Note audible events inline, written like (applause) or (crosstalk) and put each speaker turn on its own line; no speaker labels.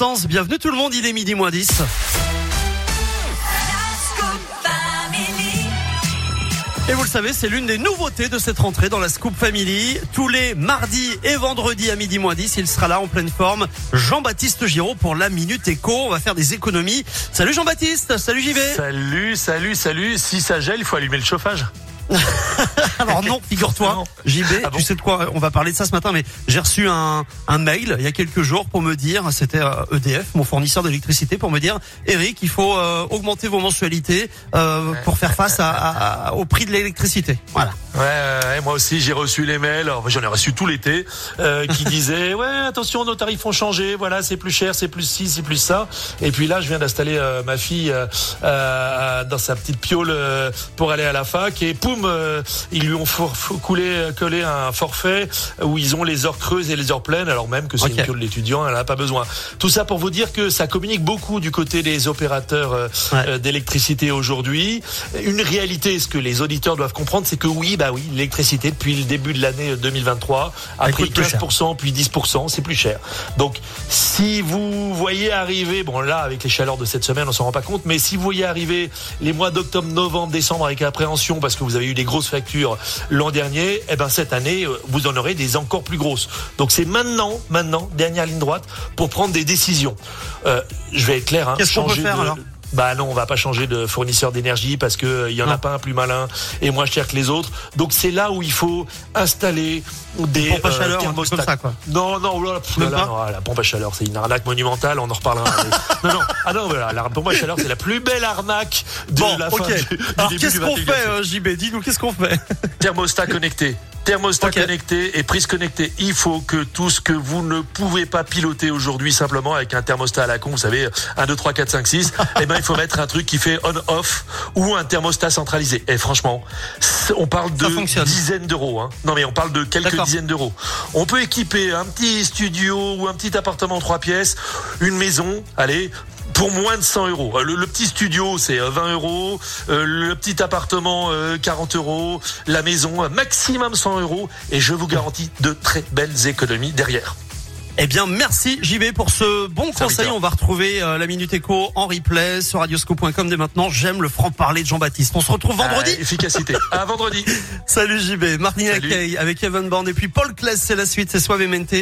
sens. Bienvenue tout le monde, il est midi moins 10. Et vous le savez, c'est l'une des nouveautés de cette rentrée dans la Scoop Family. Tous les mardis et vendredis à midi moins 10, il sera là en pleine forme. Jean-Baptiste Giraud pour la Minute Éco. On va faire des économies. Salut Jean-Baptiste, salut JV.
Salut, salut, salut. Si ça gèle, il faut allumer le chauffage. (laughs) (laughs)
Alors non, figure-toi, JB, ah tu sais de quoi On va parler de ça ce matin, mais j'ai reçu un, un mail il y a quelques jours pour me dire, c'était EDF, euh, e mon fournisseur d'électricité, pour me dire, Eric, il faut euh, augmenter vos mensualités euh, pour faire face à, au prix de l'électricité. Voilà.
Ouais, moi aussi j'ai reçu les mails, j'en ai reçu tout l'été, qui (laughs) disaient ouais attention nos tarifs ont changé, voilà c'est plus cher, c'est plus ci, c'est plus ça. Et puis là je viens d'installer ma fille dans sa petite piole pour aller à la fac et poum euh, ils lui ont coulé, collé un forfait où ils ont les heures creuses et les heures pleines, alors même que c'est une de l'étudiant, elle n'a pas besoin. Tout ça pour vous dire que ça communique beaucoup du côté des opérateurs euh, euh, d'électricité aujourd'hui. Une réalité, ce que les auditeurs doivent comprendre, c'est que oui, bah oui, l'électricité depuis le début de l'année 2023 a pris 15%, puis 10%, c'est plus cher. Donc, si vous voyez arriver, bon là, avec les chaleurs de cette semaine, on s'en rend pas compte, mais si vous voyez arriver les mois d'octobre, novembre, décembre avec appréhension parce que vous avez eu des grosses factures l'an dernier, et eh ben cette année, euh, vous en aurez des encore plus grosses. Donc c'est maintenant, maintenant, dernière ligne droite, pour prendre des décisions. Euh, je vais être clair. Hein,
Qu'est-ce qu'on peut faire alors?
Bah non, on va pas changer de fournisseur d'énergie parce que il euh, y en a pas un plus malin et moins cher que les autres. Donc c'est là où il faut installer des
pompes à chaleur, comme ça quoi.
Non non, oh non, la pompe à chaleur, c'est une arnaque monumentale, on en reparlera. (laughs) non non, ah non, voilà, la pompe à chaleur, c'est la plus belle arnaque de la fin du,
Alors qu'est-ce qu'on fait euh, JB Dis-nous qu'est-ce qu'on fait?
Thermostat connecté thermostat connecté et prise connectée. Il faut que tout ce que vous ne pouvez pas piloter aujourd'hui simplement avec un thermostat à la con, vous savez, 1, 2, 3, 4, 5, 6, eh ben, il faut mettre un truc qui fait on-off ou un thermostat centralisé. Et franchement, on parle de dizaines d'euros. Hein. Non mais on parle de quelques dizaines d'euros. On peut équiper un petit studio ou un petit appartement trois pièces, une maison, allez, pour moins de 100 euros. Euh, le, petit studio, c'est 20 euh, euros. Euh, le petit appartement, 40 euros. La maison, maximum 100 euros. Et je vous garantis de très belles économies derrière.
Eh bien, merci JB pour ce bon conseil. On va retrouver la Minute Éco en replay sur radioscope.com dès maintenant. J'aime le franc-parler de Jean-Baptiste. On se retrouve vendredi.
efficacité. (laughs) à vendredi.
Salut JB. Martin Kay avec Evan Bond et puis Paul Kless, c'est la suite. C'est Suavemente.